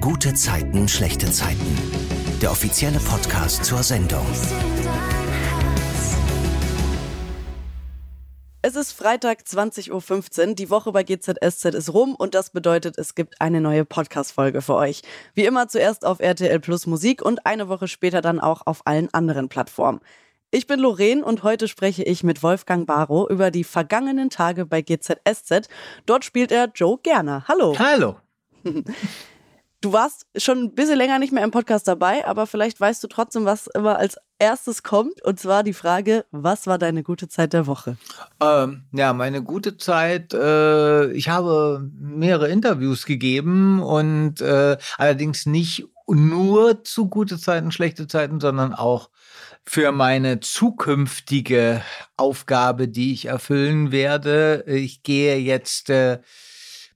Gute Zeiten, schlechte Zeiten. Der offizielle Podcast zur Sendung. Es ist Freitag 20.15 Uhr. Die Woche bei GZSZ ist rum und das bedeutet, es gibt eine neue Podcast-Folge für euch. Wie immer zuerst auf RTL Plus Musik und eine Woche später dann auch auf allen anderen Plattformen. Ich bin Lorraine und heute spreche ich mit Wolfgang Barrow über die vergangenen Tage bei GZSZ. Dort spielt er Joe Gerner. Hallo. Hallo. Du warst schon ein bisschen länger nicht mehr im Podcast dabei, aber vielleicht weißt du trotzdem, was immer als erstes kommt. Und zwar die Frage, was war deine gute Zeit der Woche? Ähm, ja, meine gute Zeit, äh, ich habe mehrere Interviews gegeben und äh, allerdings nicht nur zu gute Zeiten, schlechte Zeiten, sondern auch für meine zukünftige Aufgabe, die ich erfüllen werde. Ich gehe jetzt äh,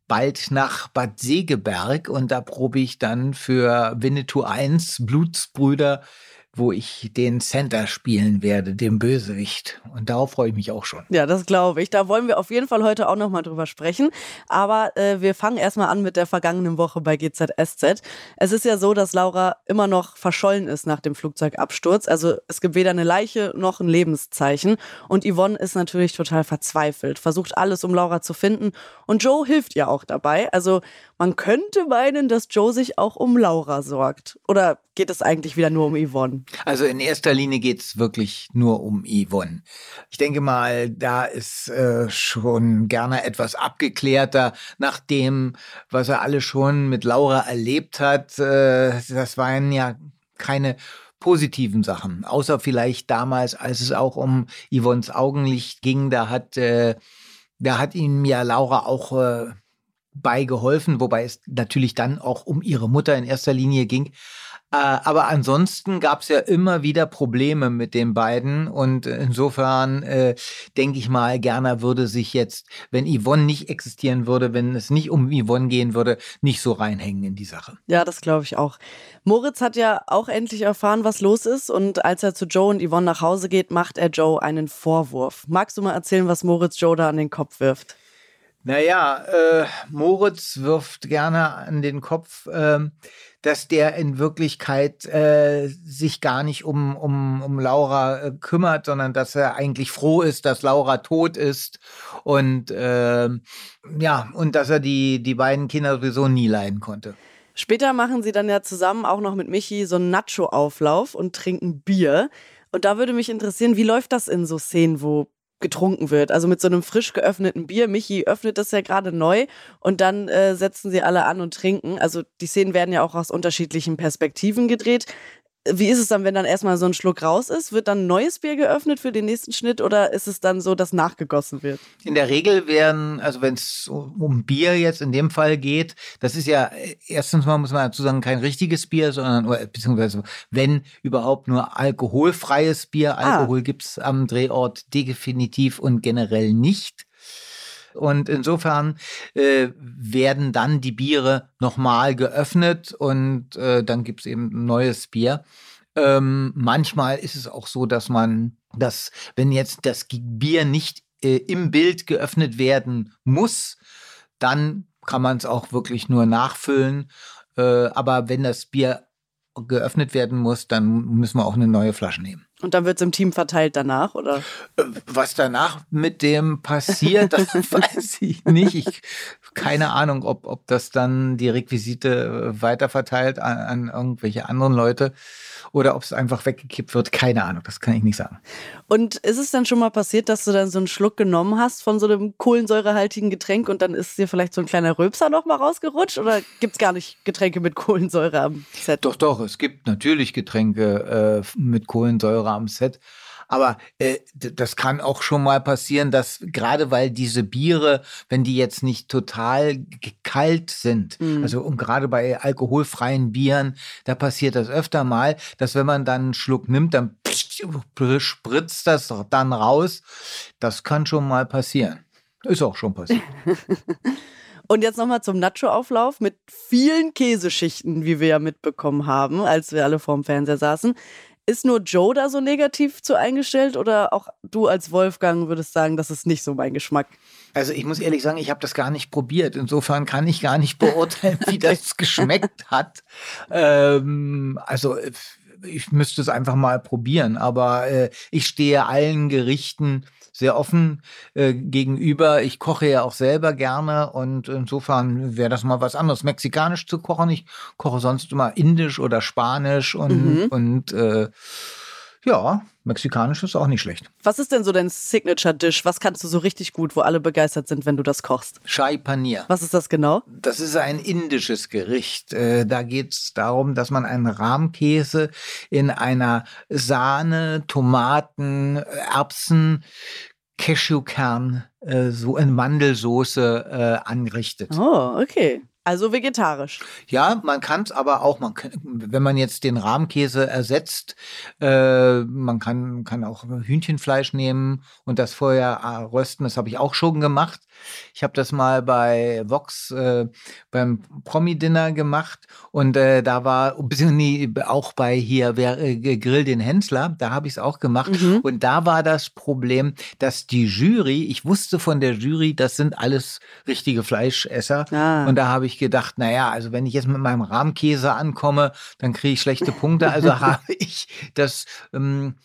bald nach Bad Segeberg. Und da probe ich dann für Winnetou 1 Blutsbrüder wo ich den Center spielen werde, den Bösewicht. Und darauf freue ich mich auch schon. Ja, das glaube ich. Da wollen wir auf jeden Fall heute auch nochmal drüber sprechen. Aber äh, wir fangen erstmal an mit der vergangenen Woche bei GZSZ. Es ist ja so, dass Laura immer noch verschollen ist nach dem Flugzeugabsturz. Also es gibt weder eine Leiche noch ein Lebenszeichen. Und Yvonne ist natürlich total verzweifelt, versucht alles, um Laura zu finden. Und Joe hilft ihr auch dabei. Also man könnte meinen, dass Joe sich auch um Laura sorgt. Oder geht es eigentlich wieder nur um Yvonne? Also in erster Linie geht es wirklich nur um Yvonne. Ich denke mal, da ist äh, schon gerne etwas abgeklärter nach dem, was er alle schon mit Laura erlebt hat. Äh, das waren ja keine positiven Sachen, außer vielleicht damals, als es auch um Yvonnes Augenlicht ging, da hat, äh, da hat ihm ja Laura auch beigeholfen, wobei es natürlich dann auch um ihre Mutter in erster Linie ging. Äh, aber ansonsten gab es ja immer wieder Probleme mit den beiden und insofern äh, denke ich mal, Gerner würde sich jetzt, wenn Yvonne nicht existieren würde, wenn es nicht um Yvonne gehen würde, nicht so reinhängen in die Sache. Ja, das glaube ich auch. Moritz hat ja auch endlich erfahren, was los ist und als er zu Joe und Yvonne nach Hause geht, macht er Joe einen Vorwurf. Magst du mal erzählen, was Moritz Joe da an den Kopf wirft? Naja, äh, Moritz wirft gerne an den Kopf, äh, dass der in Wirklichkeit äh, sich gar nicht um, um, um Laura äh, kümmert, sondern dass er eigentlich froh ist, dass Laura tot ist und äh, ja, und dass er die, die beiden Kinder sowieso nie leiden konnte. Später machen sie dann ja zusammen auch noch mit Michi so einen Nacho-Auflauf und trinken Bier. Und da würde mich interessieren, wie läuft das in so Szenen, wo getrunken wird. Also mit so einem frisch geöffneten Bier. Michi öffnet das ja gerade neu und dann äh, setzen sie alle an und trinken. Also die Szenen werden ja auch aus unterschiedlichen Perspektiven gedreht. Wie ist es dann, wenn dann erstmal so ein Schluck raus ist? Wird dann ein neues Bier geöffnet für den nächsten Schnitt oder ist es dann so, dass nachgegossen wird? In der Regel werden, also wenn es um Bier jetzt in dem Fall geht, das ist ja erstens mal muss man dazu sagen, kein richtiges Bier, sondern beziehungsweise wenn überhaupt nur alkoholfreies Bier. Ah. Alkohol ah. gibt es am Drehort definitiv und generell nicht. Und insofern äh, werden dann die Biere nochmal geöffnet und äh, dann gibt es eben ein neues Bier. Ähm, manchmal ist es auch so, dass man, dass wenn jetzt das Bier nicht äh, im Bild geöffnet werden muss, dann kann man es auch wirklich nur nachfüllen. Äh, aber wenn das Bier geöffnet werden muss, dann müssen wir auch eine neue Flasche nehmen. Und dann wird es im Team verteilt danach, oder? Äh, was danach mit dem passiert, das weiß ich nicht. Ich, keine Ahnung, ob, ob das dann die Requisite äh, weiterverteilt an, an irgendwelche anderen Leute oder ob es einfach weggekippt wird. Keine Ahnung, das kann ich nicht sagen. Und ist es dann schon mal passiert, dass du dann so einen Schluck genommen hast von so einem kohlensäurehaltigen Getränk und dann ist dir vielleicht so ein kleiner Röpser noch mal rausgerutscht? Oder gibt es gar nicht Getränke mit Kohlensäure am Set? Doch, doch, es gibt natürlich Getränke äh, mit Kohlensäure am Set. Aber äh, das kann auch schon mal passieren, dass gerade weil diese Biere, wenn die jetzt nicht total kalt sind, mhm. also und gerade bei alkoholfreien Bieren, da passiert das öfter mal, dass wenn man dann einen Schluck nimmt, dann spritzt das dann raus. Das kann schon mal passieren. Ist auch schon passiert. Und jetzt nochmal zum Nacho-Auflauf mit vielen Käseschichten, wie wir ja mitbekommen haben, als wir alle vorm Fernseher saßen. Ist nur Joe da so negativ zu eingestellt oder auch du als Wolfgang würdest sagen, das ist nicht so mein Geschmack? Also ich muss ehrlich sagen, ich habe das gar nicht probiert. Insofern kann ich gar nicht beurteilen, wie das geschmeckt hat. Ähm, also ich müsste es einfach mal probieren. Aber äh, ich stehe allen Gerichten sehr offen äh, gegenüber. Ich koche ja auch selber gerne und insofern wäre das mal was anderes. Mexikanisch zu kochen. Ich koche sonst immer indisch oder spanisch und, mhm. und äh, ja, mexikanisch ist auch nicht schlecht. Was ist denn so dein Signature-Dish? Was kannst du so richtig gut, wo alle begeistert sind, wenn du das kochst? Chai Paneer. Was ist das genau? Das ist ein indisches Gericht. Äh, da geht es darum, dass man einen Rahmkäse in einer Sahne, Tomaten, Erbsen, Cashewkern, äh, so in Mandelsoße äh, anrichtet. Oh, okay. Also vegetarisch. Ja, man kann es aber auch, man kann, wenn man jetzt den Rahmkäse ersetzt, äh, man kann, kann auch Hühnchenfleisch nehmen und das vorher äh, rösten. Das habe ich auch schon gemacht. Ich habe das mal bei Vox äh, beim Promi-Dinner gemacht und äh, da war, nee, auch bei hier wer, äh, Grill den Hensler, da habe ich es auch gemacht. Mhm. Und da war das Problem, dass die Jury, ich wusste von der Jury, das sind alles richtige Fleischesser. Ah. Und da habe ich ich gedacht, naja, also wenn ich jetzt mit meinem Rahmkäse ankomme, dann kriege ich schlechte Punkte. Also habe ich das, ähm,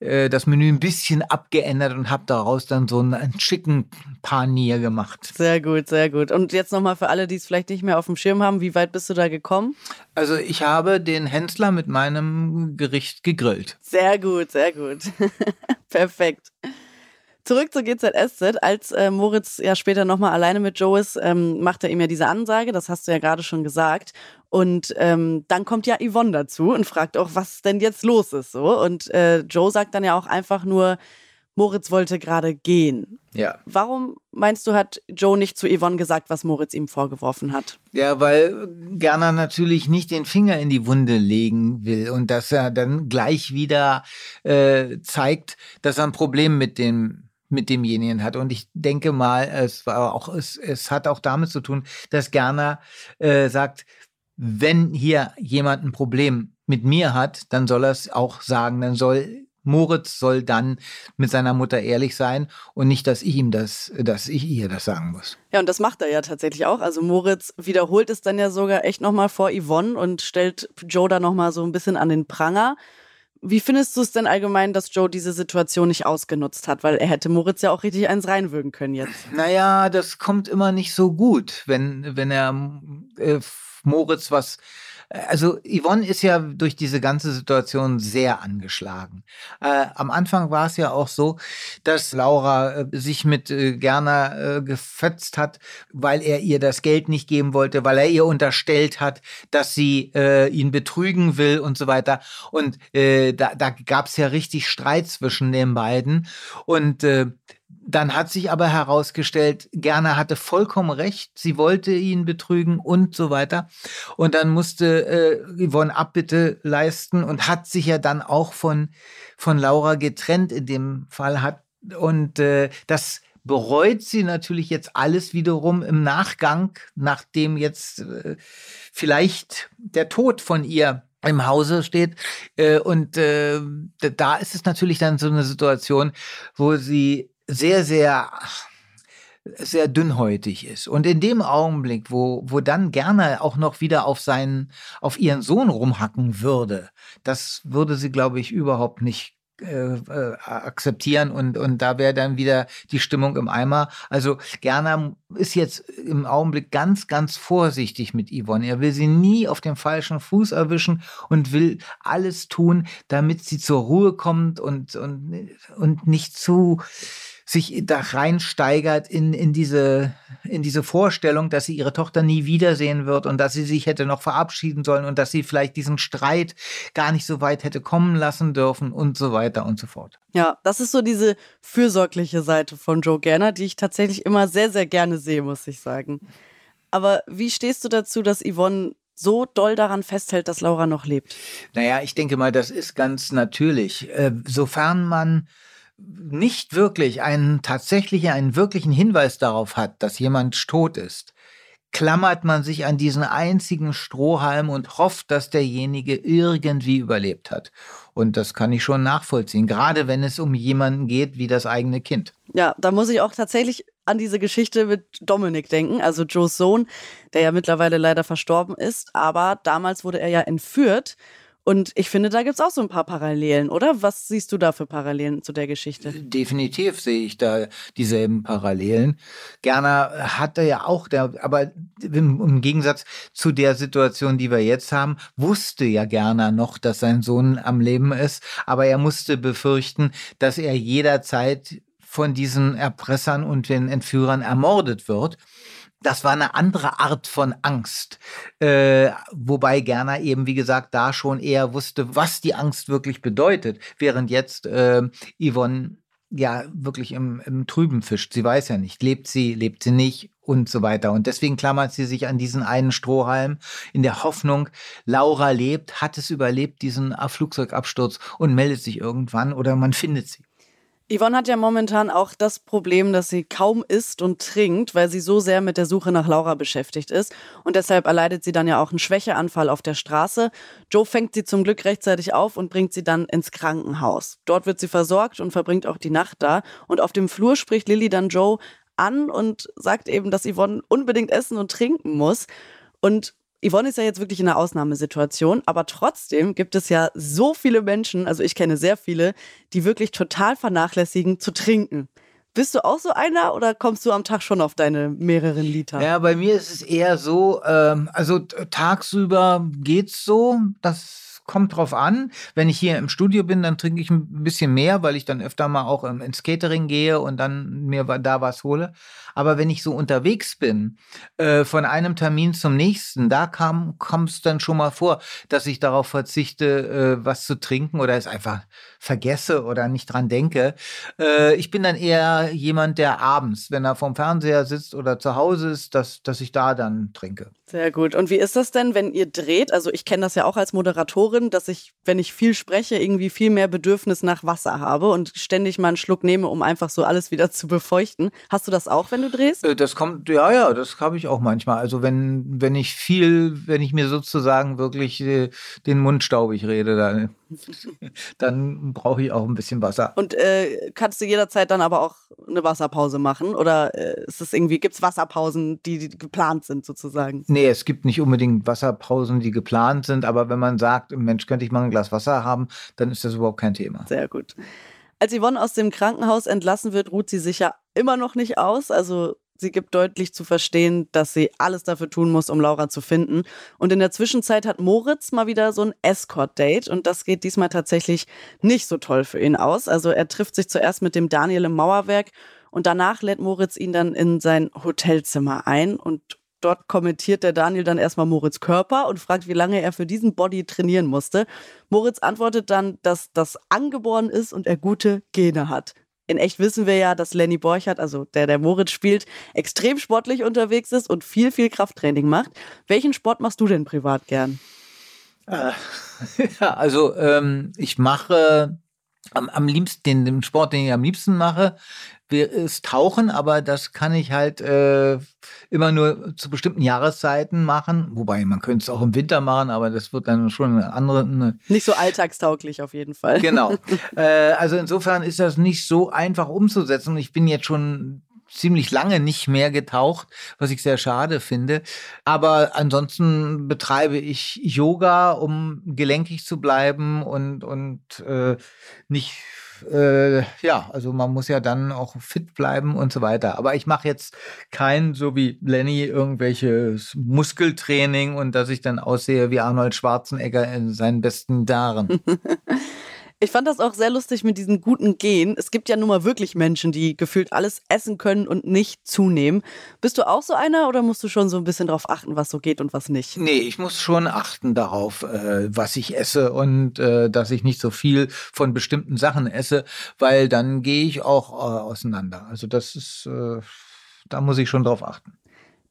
äh, das Menü ein bisschen abgeändert und habe daraus dann so einen Chicken Panier gemacht. Sehr gut, sehr gut. Und jetzt nochmal für alle, die es vielleicht nicht mehr auf dem Schirm haben, wie weit bist du da gekommen? Also ich habe den Hensler mit meinem Gericht gegrillt. Sehr gut, sehr gut. Perfekt. Zurück zur GZSZ. Als äh, Moritz ja später nochmal alleine mit Joe ist, ähm, macht er ihm ja diese Ansage, das hast du ja gerade schon gesagt. Und ähm, dann kommt ja Yvonne dazu und fragt auch, was denn jetzt los ist. So. Und äh, Joe sagt dann ja auch einfach nur, Moritz wollte gerade gehen. Ja. Warum meinst du, hat Joe nicht zu Yvonne gesagt, was Moritz ihm vorgeworfen hat? Ja, weil Gerner natürlich nicht den Finger in die Wunde legen will und dass er dann gleich wieder äh, zeigt, dass er ein Problem mit dem mit demjenigen hat. Und ich denke mal, es war auch, es, es hat auch damit zu tun, dass Gerner äh, sagt, wenn hier jemand ein Problem mit mir hat, dann soll er es auch sagen, dann soll Moritz soll dann mit seiner Mutter ehrlich sein und nicht, dass ich ihm das, dass ich ihr das sagen muss. Ja, und das macht er ja tatsächlich auch. Also Moritz wiederholt es dann ja sogar echt nochmal vor Yvonne und stellt Joe da nochmal so ein bisschen an den Pranger. Wie findest du es denn allgemein, dass Joe diese Situation nicht ausgenutzt hat? Weil er hätte Moritz ja auch richtig eins reinwürgen können jetzt. Naja, das kommt immer nicht so gut, wenn, wenn er äh, Moritz was also Yvonne ist ja durch diese ganze Situation sehr angeschlagen. Äh, am Anfang war es ja auch so, dass Laura äh, sich mit äh, Gerner äh, gefetzt hat, weil er ihr das Geld nicht geben wollte, weil er ihr unterstellt hat, dass sie äh, ihn betrügen will und so weiter. Und äh, da, da gab es ja richtig Streit zwischen den beiden. Und dann hat sich aber herausgestellt, Gerner hatte vollkommen recht, sie wollte ihn betrügen und so weiter. Und dann musste äh, Yvonne Abbitte leisten und hat sich ja dann auch von, von Laura getrennt in dem Fall hat. Und äh, das bereut sie natürlich jetzt alles wiederum im Nachgang, nachdem jetzt äh, vielleicht der Tod von ihr im Hause steht. Äh, und äh, da ist es natürlich dann so eine Situation, wo sie sehr, sehr sehr dünnhäutig ist. Und in dem Augenblick, wo, wo dann gerne auch noch wieder auf seinen, auf ihren Sohn rumhacken würde, das würde sie, glaube ich, überhaupt nicht äh, äh, akzeptieren und, und da wäre dann wieder die Stimmung im Eimer. Also Gerner ist jetzt im Augenblick ganz, ganz vorsichtig mit Yvonne. Er will sie nie auf dem falschen Fuß erwischen und will alles tun, damit sie zur Ruhe kommt und, und, und nicht zu sich da reinsteigert in, in, diese, in diese Vorstellung, dass sie ihre Tochter nie wiedersehen wird und dass sie sich hätte noch verabschieden sollen und dass sie vielleicht diesen Streit gar nicht so weit hätte kommen lassen dürfen und so weiter und so fort. Ja, das ist so diese fürsorgliche Seite von Joe Gerner, die ich tatsächlich immer sehr, sehr gerne sehe, muss ich sagen. Aber wie stehst du dazu, dass Yvonne so doll daran festhält, dass Laura noch lebt? Naja, ich denke mal, das ist ganz natürlich. Äh, sofern man nicht wirklich einen tatsächlichen, einen wirklichen Hinweis darauf hat, dass jemand tot ist, klammert man sich an diesen einzigen Strohhalm und hofft, dass derjenige irgendwie überlebt hat. Und das kann ich schon nachvollziehen, gerade wenn es um jemanden geht wie das eigene Kind. Ja, da muss ich auch tatsächlich an diese Geschichte mit Dominik denken, also Joes Sohn, der ja mittlerweile leider verstorben ist. Aber damals wurde er ja entführt und ich finde, da gibt es auch so ein paar Parallelen, oder? Was siehst du da für Parallelen zu der Geschichte? Definitiv sehe ich da dieselben Parallelen. Gerner hatte ja auch, der, aber im, im, Gegensatz zu der Situation, die wir jetzt haben, wusste ja Gerner noch, dass sein Sohn am Leben ist, aber er musste befürchten, dass er jederzeit von diesen Erpressern und den Entführern ermordet wird das war eine andere Art von Angst. Äh, wobei Gerner eben, wie gesagt, da schon eher wusste, was die Angst wirklich bedeutet, während jetzt äh, Yvonne ja wirklich im, im Trüben fischt. Sie weiß ja nicht, lebt sie, lebt sie nicht und so weiter. Und deswegen klammert sie sich an diesen einen Strohhalm in der Hoffnung, Laura lebt, hat es überlebt, diesen Flugzeugabsturz und meldet sich irgendwann oder man findet sie. Yvonne hat ja momentan auch das Problem, dass sie kaum isst und trinkt, weil sie so sehr mit der Suche nach Laura beschäftigt ist. Und deshalb erleidet sie dann ja auch einen Schwächeanfall auf der Straße. Joe fängt sie zum Glück rechtzeitig auf und bringt sie dann ins Krankenhaus. Dort wird sie versorgt und verbringt auch die Nacht da. Und auf dem Flur spricht Lilly dann Joe an und sagt eben, dass Yvonne unbedingt essen und trinken muss. Und Yvonne ist ja jetzt wirklich in einer Ausnahmesituation, aber trotzdem gibt es ja so viele Menschen, also ich kenne sehr viele, die wirklich total vernachlässigen zu trinken. Bist du auch so einer oder kommst du am Tag schon auf deine mehreren Liter? Ja, bei mir ist es eher so, ähm, also tagsüber geht's so, dass kommt drauf an. Wenn ich hier im Studio bin, dann trinke ich ein bisschen mehr, weil ich dann öfter mal auch ins Catering gehe und dann mir da was hole. Aber wenn ich so unterwegs bin, äh, von einem Termin zum nächsten, da kam es dann schon mal vor, dass ich darauf verzichte, äh, was zu trinken oder es einfach vergesse oder nicht dran denke. Äh, ich bin dann eher jemand, der abends, wenn er vorm Fernseher sitzt oder zu Hause ist, dass, dass ich da dann trinke. Sehr gut. Und wie ist das denn, wenn ihr dreht? Also ich kenne das ja auch als Moderatorin, dass ich, wenn ich viel spreche, irgendwie viel mehr Bedürfnis nach Wasser habe und ständig mal einen Schluck nehme, um einfach so alles wieder zu befeuchten. Hast du das auch, wenn du drehst? Äh, das kommt, ja, ja, das habe ich auch manchmal. Also wenn, wenn ich viel, wenn ich mir sozusagen wirklich äh, den Mund staubig rede, dann, dann brauche ich auch ein bisschen Wasser. Und äh, kannst du jederzeit dann aber auch eine Wasserpause machen? Oder äh, ist es irgendwie, gibt es Wasserpausen, die, die geplant sind sozusagen? Nee, es gibt nicht unbedingt Wasserpausen, die geplant sind, aber wenn man sagt, Mensch, könnte ich mal ein Glas Wasser haben, dann ist das überhaupt kein Thema. Sehr gut. Als Yvonne aus dem Krankenhaus entlassen wird, ruht sie sich ja immer noch nicht aus. Also sie gibt deutlich zu verstehen, dass sie alles dafür tun muss, um Laura zu finden. Und in der Zwischenzeit hat Moritz mal wieder so ein Escort-Date und das geht diesmal tatsächlich nicht so toll für ihn aus. Also er trifft sich zuerst mit dem Daniel im Mauerwerk und danach lädt Moritz ihn dann in sein Hotelzimmer ein und Dort kommentiert der Daniel dann erstmal Moritz Körper und fragt, wie lange er für diesen Body trainieren musste. Moritz antwortet dann, dass das angeboren ist und er gute Gene hat. In echt wissen wir ja, dass Lenny Borchert, also der, der Moritz spielt, extrem sportlich unterwegs ist und viel, viel Krafttraining macht. Welchen Sport machst du denn privat gern? Äh, ja, also ähm, ich mache am, am liebsten, den, den Sport, den ich am liebsten mache, ist Tauchen, aber das kann ich halt äh, immer nur zu bestimmten Jahreszeiten machen. Wobei, man könnte es auch im Winter machen, aber das wird dann schon eine andere. Eine nicht so alltagstauglich auf jeden Fall. Genau. äh, also insofern ist das nicht so einfach umzusetzen. Ich bin jetzt schon ziemlich lange nicht mehr getaucht, was ich sehr schade finde. Aber ansonsten betreibe ich Yoga, um gelenkig zu bleiben und, und äh, nicht äh, ja, also man muss ja dann auch fit bleiben und so weiter. Aber ich mache jetzt kein, so wie Lenny, irgendwelches Muskeltraining und dass ich dann aussehe wie Arnold Schwarzenegger in seinen besten Jahren. Ich fand das auch sehr lustig mit diesen guten Gen. Es gibt ja nun mal wirklich Menschen, die gefühlt alles essen können und nicht zunehmen. Bist du auch so einer oder musst du schon so ein bisschen darauf achten, was so geht und was nicht? Nee, ich muss schon achten darauf, äh, was ich esse und äh, dass ich nicht so viel von bestimmten Sachen esse, weil dann gehe ich auch äh, auseinander. Also das ist, äh, da muss ich schon drauf achten.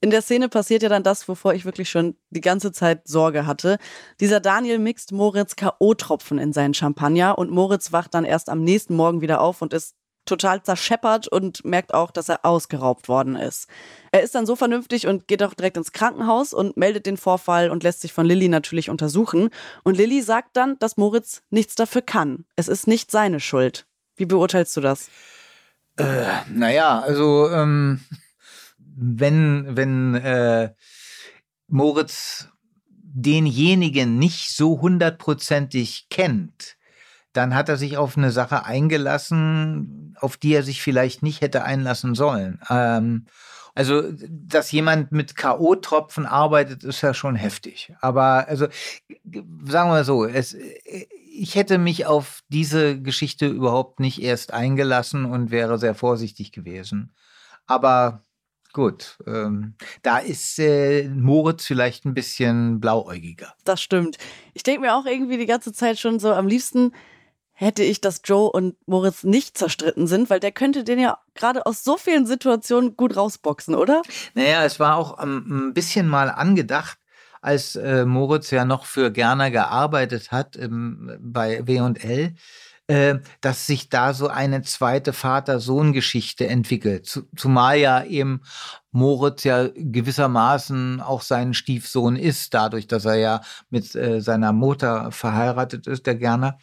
In der Szene passiert ja dann das, wovor ich wirklich schon die ganze Zeit Sorge hatte. Dieser Daniel mixt Moritz K.O.-Tropfen in seinen Champagner und Moritz wacht dann erst am nächsten Morgen wieder auf und ist total zerscheppert und merkt auch, dass er ausgeraubt worden ist. Er ist dann so vernünftig und geht auch direkt ins Krankenhaus und meldet den Vorfall und lässt sich von Lilly natürlich untersuchen. Und Lilly sagt dann, dass Moritz nichts dafür kann. Es ist nicht seine Schuld. Wie beurteilst du das? Äh, naja, also ähm, wenn, wenn äh, Moritz denjenigen nicht so hundertprozentig kennt, dann hat er sich auf eine Sache eingelassen, auf die er sich vielleicht nicht hätte einlassen sollen. Ähm, also, dass jemand mit K.O.-Tropfen arbeitet, ist ja schon heftig. Aber also, sagen wir so, es, ich hätte mich auf diese Geschichte überhaupt nicht erst eingelassen und wäre sehr vorsichtig gewesen. Aber Gut, ähm, da ist äh, Moritz vielleicht ein bisschen blauäugiger. Das stimmt. Ich denke mir auch irgendwie die ganze Zeit schon so, am liebsten hätte ich, dass Joe und Moritz nicht zerstritten sind, weil der könnte den ja gerade aus so vielen Situationen gut rausboxen, oder? Naja, es war auch ähm, ein bisschen mal angedacht, als äh, Moritz ja noch für Gerner gearbeitet hat ähm, bei W&L dass sich da so eine zweite Vater-Sohn-Geschichte entwickelt. Zumal ja eben Moritz ja gewissermaßen auch sein Stiefsohn ist, dadurch, dass er ja mit äh, seiner Mutter verheiratet ist, der Gerner.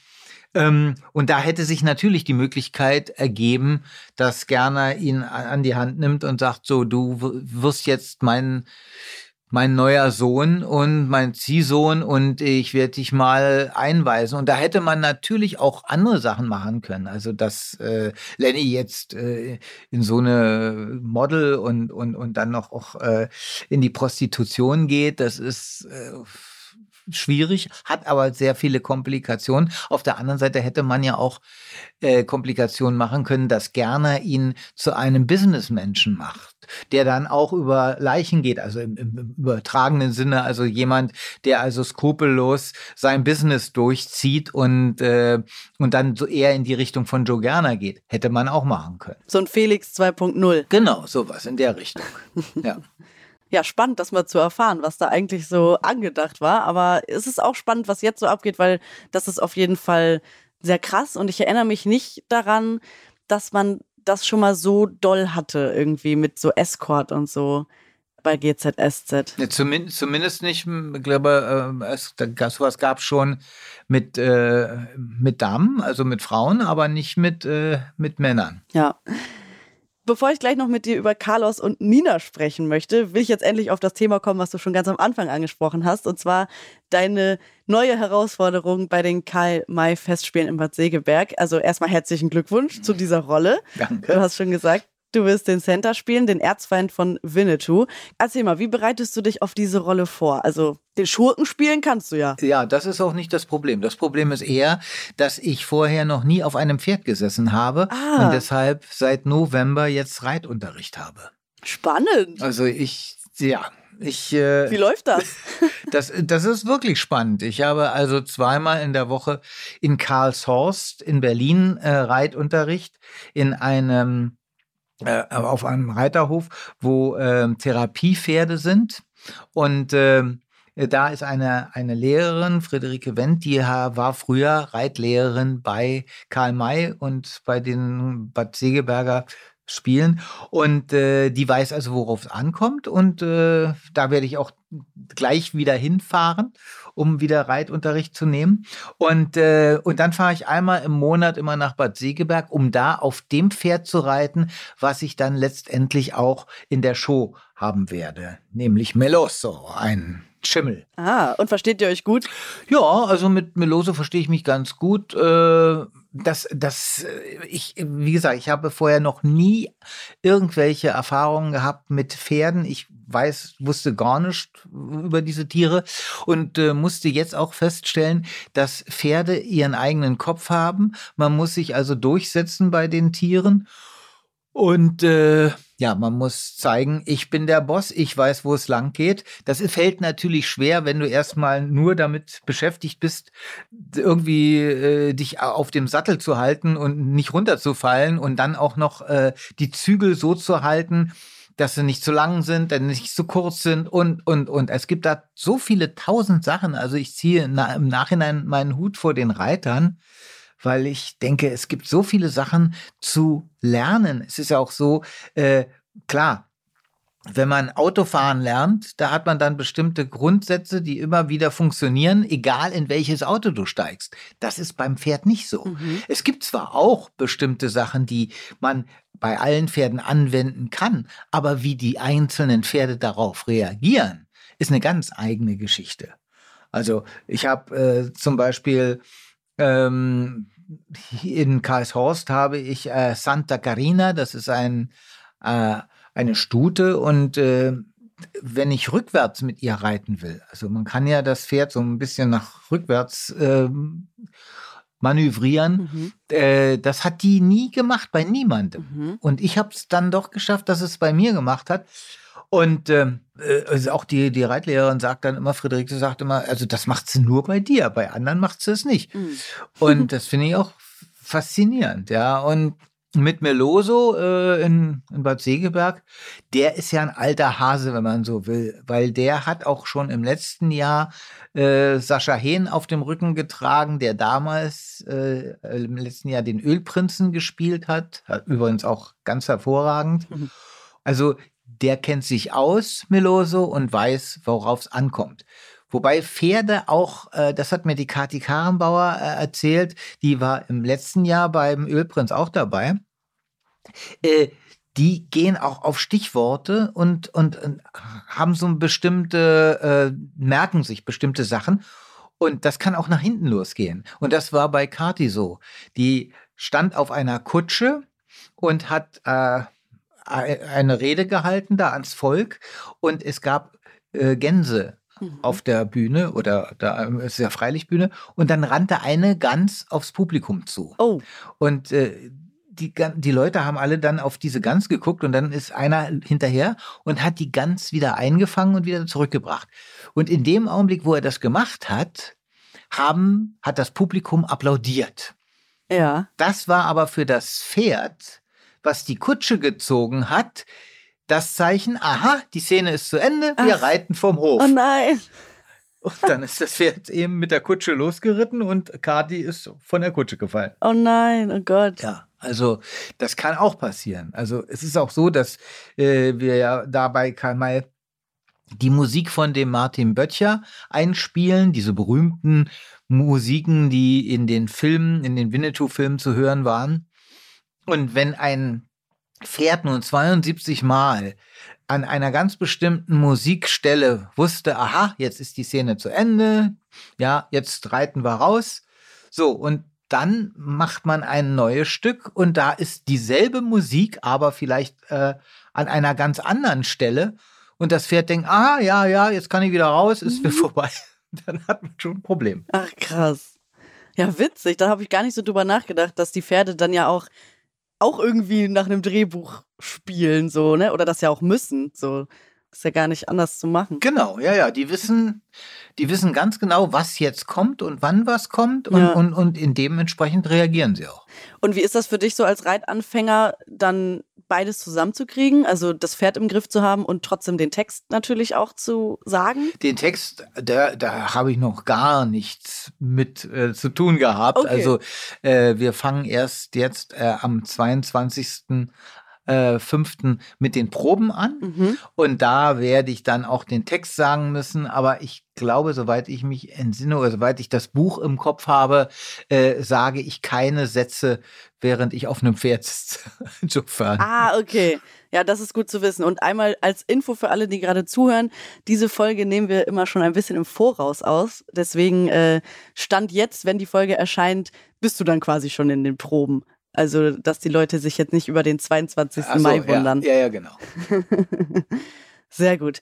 Ähm, und da hätte sich natürlich die Möglichkeit ergeben, dass Gerner ihn an die Hand nimmt und sagt, so, du wirst jetzt mein mein neuer Sohn und mein Ziehsohn und ich werde dich mal einweisen. Und da hätte man natürlich auch andere Sachen machen können. Also, dass äh, Lenny jetzt äh, in so eine Model und, und, und dann noch auch äh, in die Prostitution geht, das ist äh, schwierig, hat aber sehr viele Komplikationen. Auf der anderen Seite hätte man ja auch äh, Komplikationen machen können, dass Gerner ihn zu einem Businessmenschen macht, der dann auch über Leichen geht, also im, im übertragenen Sinne, also jemand, der also skrupellos sein Business durchzieht und, äh, und dann so eher in die Richtung von Joe Gerner geht. Hätte man auch machen können. So ein Felix 2.0. Genau, sowas in der Richtung. ja ja, spannend, das mal zu erfahren, was da eigentlich so angedacht war. Aber es ist auch spannend, was jetzt so abgeht, weil das ist auf jeden Fall sehr krass. Und ich erinnere mich nicht daran, dass man das schon mal so doll hatte, irgendwie mit so Escort und so bei GZSZ. Ja, zumindest, zumindest nicht, ich glaube, äh, es, sowas gab es schon mit, äh, mit Damen, also mit Frauen, aber nicht mit, äh, mit Männern. Ja. Bevor ich gleich noch mit dir über Carlos und Nina sprechen möchte, will ich jetzt endlich auf das Thema kommen, was du schon ganz am Anfang angesprochen hast, und zwar deine neue Herausforderung bei den Karl-May-Festspielen in Bad Segeberg. Also erstmal herzlichen Glückwunsch zu dieser Rolle. Danke. Du hast schon gesagt, Du wirst den Center spielen, den Erzfeind von Winnetou. Erzähl mal, wie bereitest du dich auf diese Rolle vor? Also den Schurken spielen kannst du ja. Ja, das ist auch nicht das Problem. Das Problem ist eher, dass ich vorher noch nie auf einem Pferd gesessen habe ah. und deshalb seit November jetzt Reitunterricht habe. Spannend. Also ich, ja, ich, äh, Wie läuft das? das? Das ist wirklich spannend. Ich habe also zweimal in der Woche in Karlshorst in Berlin äh, Reitunterricht in einem äh, auf einem Reiterhof, wo äh, Therapiepferde sind. Und äh, da ist eine, eine Lehrerin, Friederike Wendt, die war früher Reitlehrerin bei Karl May und bei den Bad Segeberger Spielen. Und äh, die weiß also, worauf es ankommt. Und äh, da werde ich auch gleich wieder hinfahren, um wieder Reitunterricht zu nehmen. Und, äh, und dann fahre ich einmal im Monat immer nach Bad Segeberg, um da auf dem Pferd zu reiten, was ich dann letztendlich auch in der Show haben werde, nämlich Meloso, ein Schimmel. Ah, und versteht ihr euch gut? Ja, also mit Meloso verstehe ich mich ganz gut. Äh, das, das, ich, wie gesagt, ich habe vorher noch nie irgendwelche Erfahrungen gehabt mit Pferden. Ich weiß, wusste gar nicht über diese Tiere und äh, musste jetzt auch feststellen, dass Pferde ihren eigenen Kopf haben. Man muss sich also durchsetzen bei den Tieren. Und äh, ja, man muss zeigen, ich bin der Boss, ich weiß, wo es lang geht. Das fällt natürlich schwer, wenn du erstmal nur damit beschäftigt bist, irgendwie äh, dich auf dem Sattel zu halten und nicht runterzufallen und dann auch noch äh, die Zügel so zu halten, dass sie nicht zu lang sind, dass nicht zu kurz sind und, und, und. Es gibt da so viele tausend Sachen. Also ich ziehe na, im Nachhinein meinen Hut vor den Reitern, weil ich denke, es gibt so viele Sachen zu lernen. Es ist ja auch so, äh, klar, wenn man Autofahren lernt, da hat man dann bestimmte Grundsätze, die immer wieder funktionieren, egal in welches Auto du steigst. Das ist beim Pferd nicht so. Mhm. Es gibt zwar auch bestimmte Sachen, die man bei allen Pferden anwenden kann, aber wie die einzelnen Pferde darauf reagieren, ist eine ganz eigene Geschichte. Also ich habe äh, zum Beispiel ähm, in Karlshorst habe ich äh, Santa Carina, das ist ein äh, eine Stute und äh, wenn ich rückwärts mit ihr reiten will, also man kann ja das Pferd so ein bisschen nach rückwärts äh, manövrieren, mhm. äh, das hat die nie gemacht, bei niemandem. Mhm. Und ich habe es dann doch geschafft, dass es bei mir gemacht hat. Und ähm, äh, also auch die, die Reitlehrerin sagt dann immer, Friederike sagt immer, also das macht sie nur bei dir, bei anderen macht sie es nicht. Mhm. Und das finde ich auch faszinierend, ja. Und mit Meloso äh, in, in Bad Segeberg, der ist ja ein alter Hase, wenn man so will, weil der hat auch schon im letzten Jahr äh, Sascha Hehn auf dem Rücken getragen, der damals äh, im letzten Jahr den Ölprinzen gespielt hat, übrigens auch ganz hervorragend. Mhm. Also der kennt sich aus, Meloso, und weiß, worauf es ankommt. Wobei Pferde auch, äh, das hat mir die Kati Karenbauer äh, erzählt, die war im letzten Jahr beim Ölprinz auch dabei. Äh, die gehen auch auf Stichworte und, und, und haben so bestimmte, äh, merken sich bestimmte Sachen. Und das kann auch nach hinten losgehen. Und das war bei Kati so. Die stand auf einer Kutsche und hat äh, eine Rede gehalten da ans Volk. Und es gab äh, Gänse mhm. auf der Bühne oder da ist ja Freilichtbühne und dann rannte eine Gans aufs Publikum zu. Oh. Und äh, die, die Leute haben alle dann auf diese Gans geguckt und dann ist einer hinterher und hat die Gans wieder eingefangen und wieder zurückgebracht. Und in dem Augenblick, wo er das gemacht hat, haben, hat das Publikum applaudiert. Ja. Das war aber für das Pferd, was die Kutsche gezogen hat, das Zeichen, aha, die Szene ist zu Ende, wir Ach. reiten vom Hof. Oh nein. Und dann ist das Pferd eben mit der Kutsche losgeritten und Kati ist von der Kutsche gefallen. Oh nein, oh Gott. Ja, also das kann auch passieren. Also es ist auch so, dass äh, wir ja dabei Karl May die Musik von dem Martin Böttcher einspielen, diese berühmten Musiken, die in den Filmen, in den Winnetou-Filmen zu hören waren. Und wenn ein Pferd nun 72 Mal an einer ganz bestimmten Musikstelle wusste, aha, jetzt ist die Szene zu Ende, ja, jetzt reiten wir raus. So, und dann macht man ein neues Stück und da ist dieselbe Musik, aber vielleicht äh, an einer ganz anderen Stelle. Und das Pferd denkt, ah, ja, ja, jetzt kann ich wieder raus, ist mir mhm. vorbei. Dann hat man schon ein Problem. Ach, krass. Ja, witzig. Da habe ich gar nicht so drüber nachgedacht, dass die Pferde dann ja auch auch irgendwie nach einem Drehbuch spielen, so, ne? Oder das ja auch müssen. So, ist ja gar nicht anders zu machen. Genau, ja, ja. Die wissen, die wissen ganz genau, was jetzt kommt und wann was kommt und, ja. und, und in dementsprechend reagieren sie auch. Und wie ist das für dich so als Reitanfänger, dann beides zusammenzukriegen, also das Pferd im Griff zu haben und trotzdem den Text natürlich auch zu sagen? Den Text, da, da habe ich noch gar nichts mit äh, zu tun gehabt. Okay. Also äh, wir fangen erst jetzt äh, am 22 äh, 5. mit den Proben an. Mhm. Und da werde ich dann auch den Text sagen müssen. Aber ich glaube, soweit ich mich entsinne oder soweit ich das Buch im Kopf habe, äh, sage ich keine Sätze, während ich auf einem Pferd. Insofern. Ah, okay. Ja, das ist gut zu wissen. Und einmal als Info für alle, die gerade zuhören, diese Folge nehmen wir immer schon ein bisschen im Voraus aus. Deswegen äh, stand jetzt, wenn die Folge erscheint, bist du dann quasi schon in den Proben. Also, dass die Leute sich jetzt nicht über den 22. So, Mai wundern. Ja, ja, ja genau. Sehr gut.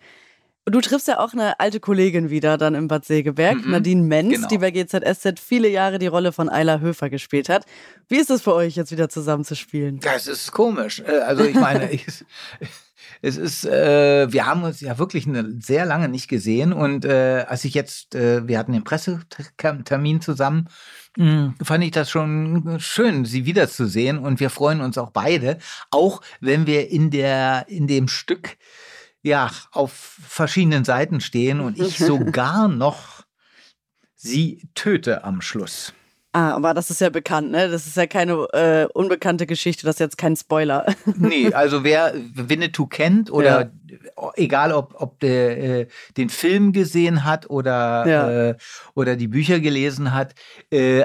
Du triffst ja auch eine alte Kollegin wieder dann im Bad Segeberg, mhm, Nadine Menz, genau. die bei GZSZ viele Jahre die Rolle von Ayla Höfer gespielt hat. Wie ist es für euch jetzt wieder zusammenzuspielen? Das ist komisch. Äh, also ich meine, ich, es ist, äh, wir haben uns ja wirklich eine, sehr lange nicht gesehen und äh, als ich jetzt, äh, wir hatten den Pressetermin zusammen Mhm. fand ich das schon schön, sie wiederzusehen und wir freuen uns auch beide, auch wenn wir in der in dem Stück ja auf verschiedenen Seiten stehen und ich sogar noch sie töte am Schluss. Ah, aber das ist ja bekannt, ne? Das ist ja keine äh, unbekannte Geschichte, das ist jetzt kein Spoiler. nee, also wer Winnetou kennt oder ja. egal ob, ob der äh, den Film gesehen hat oder, ja. äh, oder die Bücher gelesen hat, äh,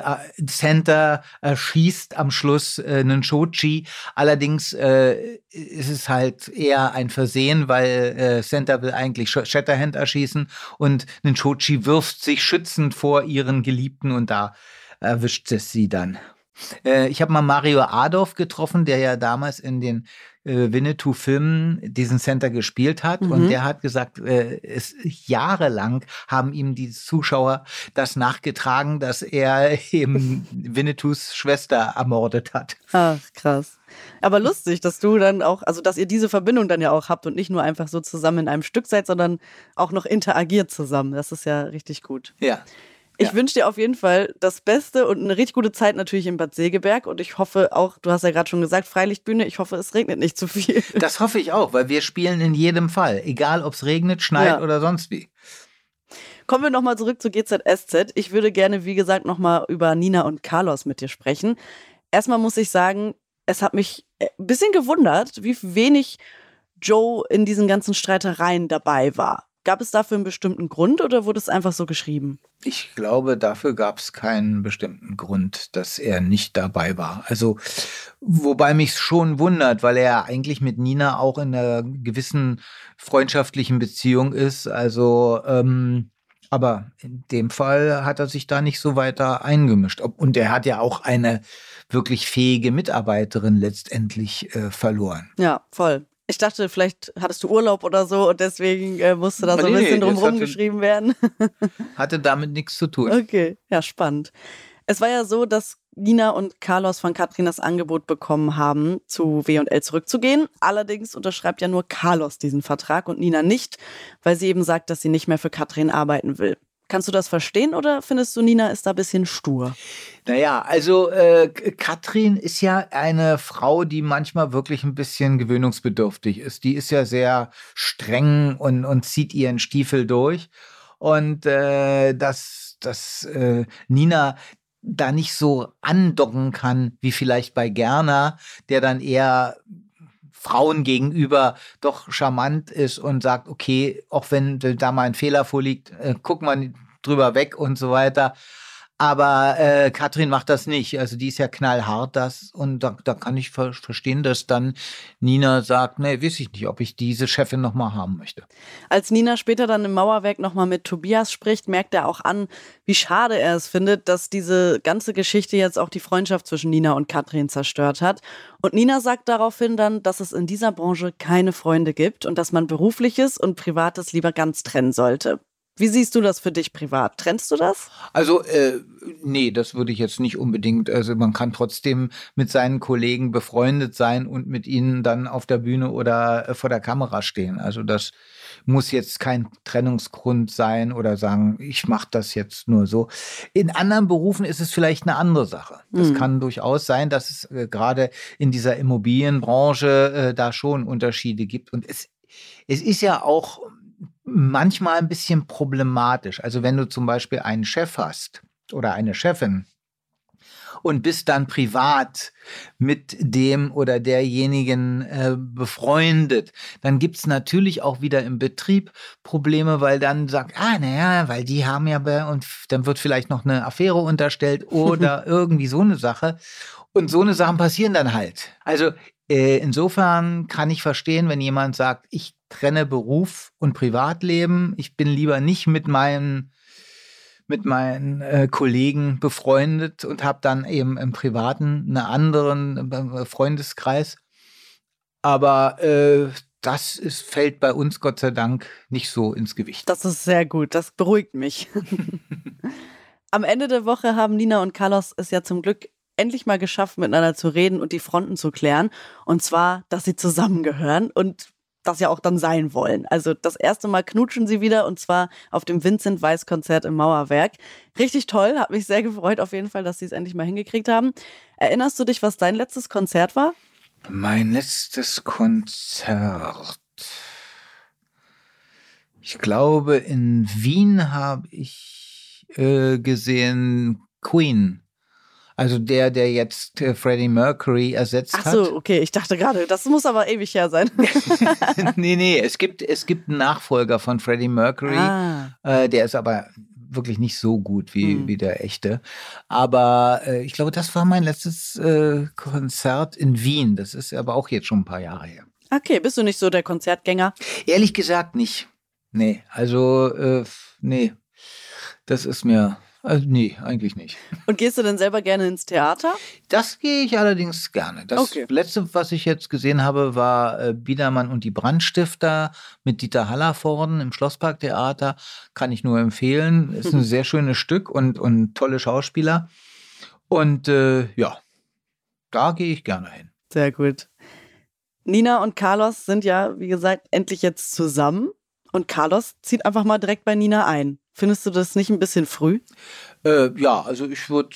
Santa erschießt am Schluss äh, einen Shochi. Allerdings äh, ist es halt eher ein Versehen, weil äh, Santa will eigentlich Shatterhand erschießen und einen Shochi wirft sich schützend vor ihren Geliebten und da erwischt es sie dann. Äh, ich habe mal Mario Adolf getroffen, der ja damals in den äh, Winnetou-Filmen diesen Center gespielt hat. Mhm. Und der hat gesagt, äh, es jahrelang haben ihm die Zuschauer das nachgetragen, dass er eben Winnetous Schwester ermordet hat. Ach, krass. Aber lustig, dass du dann auch, also dass ihr diese Verbindung dann ja auch habt und nicht nur einfach so zusammen in einem Stück seid, sondern auch noch interagiert zusammen. Das ist ja richtig gut. Ja. Ich ja. wünsche dir auf jeden Fall das Beste und eine richtig gute Zeit natürlich in Bad Segeberg. Und ich hoffe auch, du hast ja gerade schon gesagt, Freilichtbühne, ich hoffe, es regnet nicht zu viel. Das hoffe ich auch, weil wir spielen in jedem Fall. Egal, ob es regnet, schneit ja. oder sonst wie. Kommen wir nochmal zurück zu GZSZ. Ich würde gerne, wie gesagt, nochmal über Nina und Carlos mit dir sprechen. Erstmal muss ich sagen, es hat mich ein bisschen gewundert, wie wenig Joe in diesen ganzen Streitereien dabei war. Gab es dafür einen bestimmten Grund oder wurde es einfach so geschrieben? Ich glaube, dafür gab es keinen bestimmten Grund, dass er nicht dabei war. Also, wobei mich schon wundert, weil er eigentlich mit Nina auch in einer gewissen freundschaftlichen Beziehung ist. Also, ähm, aber in dem Fall hat er sich da nicht so weiter eingemischt. Und er hat ja auch eine wirklich fähige Mitarbeiterin letztendlich äh, verloren. Ja, voll. Ich dachte, vielleicht hattest du Urlaub oder so und deswegen äh, musste da so ein bisschen nee, drumherum geschrieben werden. hatte damit nichts zu tun. Okay, ja, spannend. Es war ja so, dass Nina und Carlos von Katrin das Angebot bekommen haben, zu W&L zurückzugehen. Allerdings unterschreibt ja nur Carlos diesen Vertrag und Nina nicht, weil sie eben sagt, dass sie nicht mehr für Katrin arbeiten will. Kannst du das verstehen oder findest du, Nina ist da ein bisschen stur? Naja, also äh, Katrin ist ja eine Frau, die manchmal wirklich ein bisschen gewöhnungsbedürftig ist. Die ist ja sehr streng und, und zieht ihren Stiefel durch. Und äh, dass, dass äh, Nina da nicht so andocken kann, wie vielleicht bei Gerner, der dann eher Frauen gegenüber doch charmant ist und sagt, okay, auch wenn da mal ein Fehler vorliegt, äh, guck mal drüber weg und so weiter. Aber äh, Katrin macht das nicht. Also die ist ja knallhart, das. Und da, da kann ich ver verstehen, dass dann Nina sagt, nee, weiß ich nicht, ob ich diese Chefin nochmal haben möchte. Als Nina später dann im Mauerwerk nochmal mit Tobias spricht, merkt er auch an, wie schade er es findet, dass diese ganze Geschichte jetzt auch die Freundschaft zwischen Nina und Katrin zerstört hat. Und Nina sagt daraufhin dann, dass es in dieser Branche keine Freunde gibt und dass man berufliches und privates lieber ganz trennen sollte. Wie siehst du das für dich privat? Trennst du das? Also, äh, nee, das würde ich jetzt nicht unbedingt. Also, man kann trotzdem mit seinen Kollegen befreundet sein und mit ihnen dann auf der Bühne oder äh, vor der Kamera stehen. Also, das muss jetzt kein Trennungsgrund sein oder sagen, ich mache das jetzt nur so. In anderen Berufen ist es vielleicht eine andere Sache. Das mhm. kann durchaus sein, dass es äh, gerade in dieser Immobilienbranche äh, da schon Unterschiede gibt. Und es, es ist ja auch manchmal ein bisschen problematisch. Also wenn du zum Beispiel einen Chef hast oder eine Chefin und bist dann privat mit dem oder derjenigen äh, befreundet, dann gibt's natürlich auch wieder im Betrieb Probleme, weil dann sagt, ah, naja, weil die haben ja, und dann wird vielleicht noch eine Affäre unterstellt oder irgendwie so eine Sache. Und so eine Sachen passieren dann halt. Also äh, insofern kann ich verstehen, wenn jemand sagt, ich trenne Beruf und Privatleben. Ich bin lieber nicht mit meinen mit meinen äh, Kollegen befreundet und habe dann eben im Privaten einen anderen äh, Freundeskreis. Aber äh, das ist, fällt bei uns Gott sei Dank nicht so ins Gewicht. Das ist sehr gut, das beruhigt mich. Am Ende der Woche haben Nina und Carlos es ja zum Glück endlich mal geschafft, miteinander zu reden und die Fronten zu klären. Und zwar, dass sie zusammengehören. Und das ja auch dann sein wollen. Also das erste Mal knutschen sie wieder und zwar auf dem Vincent Weiss Konzert im Mauerwerk. Richtig toll, hat mich sehr gefreut auf jeden Fall, dass sie es endlich mal hingekriegt haben. Erinnerst du dich, was dein letztes Konzert war? Mein letztes Konzert. Ich glaube, in Wien habe ich äh, gesehen Queen Also der, der jetzt äh, Freddie Mercury ersetzt Ach hat. so, okay. Ich dachte gerade, das muss aber ewig her sein. nee, nee, es gibt, es gibt einen Nachfolger von Freddie Mercury. ah. Äh, der ist aber wirklich nicht so gut wie, Hm. wie der echte. Aber äh, ich glaube, das war mein letztes äh, Konzert in Wien. Das ist aber auch jetzt schon ein paar Jahre her. Okay, bist du nicht so der Konzertgänger? Ehrlich gesagt nicht. Nee, also, äh, nee. Das ist mir, also nee, eigentlich nicht. Und gehst du denn selber gerne ins Theater? Das gehe ich allerdings gerne. Das Okay. letzte, was ich jetzt gesehen habe, war äh, Biedermann und die Brandstifter mit Dieter Hallervorden im Schlossparktheater. Kann ich nur empfehlen. Ist ein sehr schönes Stück und, und tolle Schauspieler. Und äh, ja, da gehe ich gerne hin. Sehr gut. Nina und Carlos sind ja, wie gesagt, endlich jetzt zusammen. Und Carlos zieht einfach mal direkt bei Nina ein. Findest du das nicht ein bisschen früh? Äh, ja, also ich würde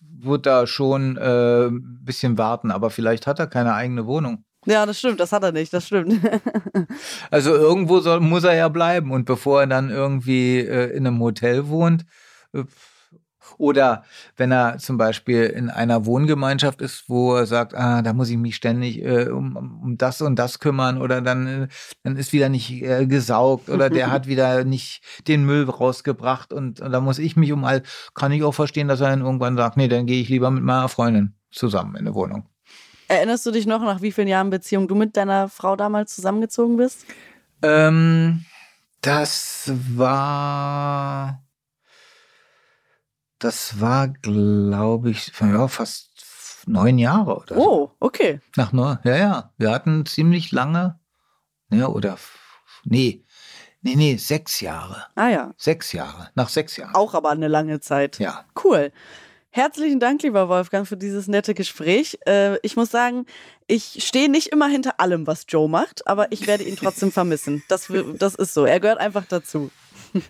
würd da schon äh, ein bisschen warten, aber vielleicht hat er keine eigene Wohnung. Ja, das stimmt, das hat er nicht, das stimmt. Also irgendwo soll, muss er ja bleiben und bevor er dann irgendwie äh, in einem Hotel wohnt äh, oder wenn er zum Beispiel in einer Wohngemeinschaft ist, wo er sagt, ah, da muss ich mich ständig äh, um, um das und das kümmern oder dann, äh, dann ist wieder nicht äh, gesaugt oder der hat wieder nicht den Müll rausgebracht und, und da muss ich mich um all, kann ich auch verstehen, dass er dann irgendwann sagt, nee, dann gehe ich lieber mit meiner Freundin zusammen in eine Wohnung. Erinnerst du dich noch, nach wie vielen Jahren Beziehung du mit deiner Frau damals zusammengezogen bist? Ähm, das war. Das war, glaube ich, ja, fast neun Jahre oder so. Oh, okay. Nach neun, ja, ja. Wir hatten ziemlich lange, ja, oder, nee, nee, nee, sechs Jahre. Ah ja, Sechs Jahre. Nach sechs Jahren. auch aber eine lange Zeit. Ja. Cool. Herzlichen Dank, lieber Wolfgang, für dieses nette Gespräch. Äh, ich muss sagen, ich stehe nicht immer hinter allem, was Joe macht, aber ich werde ihn trotzdem vermissen. Das, das ist so. Er gehört einfach dazu.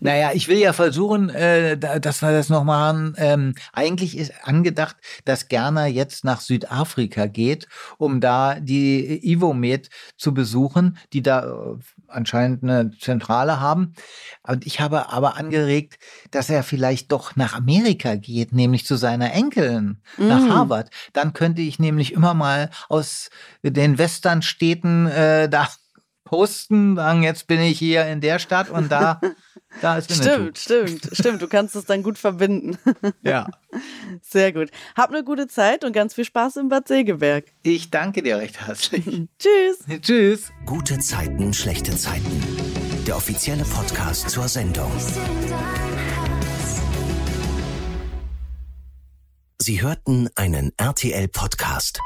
Naja, ich will ja versuchen, äh, da- dass wir das noch machen. Ähm, eigentlich ist angedacht, dass Gerner jetzt nach Südafrika geht, um da die Ivomed zu besuchen, die da äh, anscheinend eine Zentrale haben. Und ich habe aber angeregt, dass er vielleicht doch nach Amerika geht, nämlich zu seiner Enkelin nach Mm. Harvard. Dann könnte ich nämlich immer mal aus den Westernstädten äh, da posten, sagen, jetzt bin ich hier in der Stadt und da, da ist. Stimmt, stimmt, stimmt. Du kannst es dann gut verbinden. Ja. Sehr gut. Hab eine gute Zeit und ganz viel Spaß im Bad Segeberg. Ich danke dir recht herzlich. Tschüss. Tschüss. Gute Zeiten, schlechte Zeiten. Der offizielle Podcast zur Sendung. Sie hörten einen RTL-Podcast.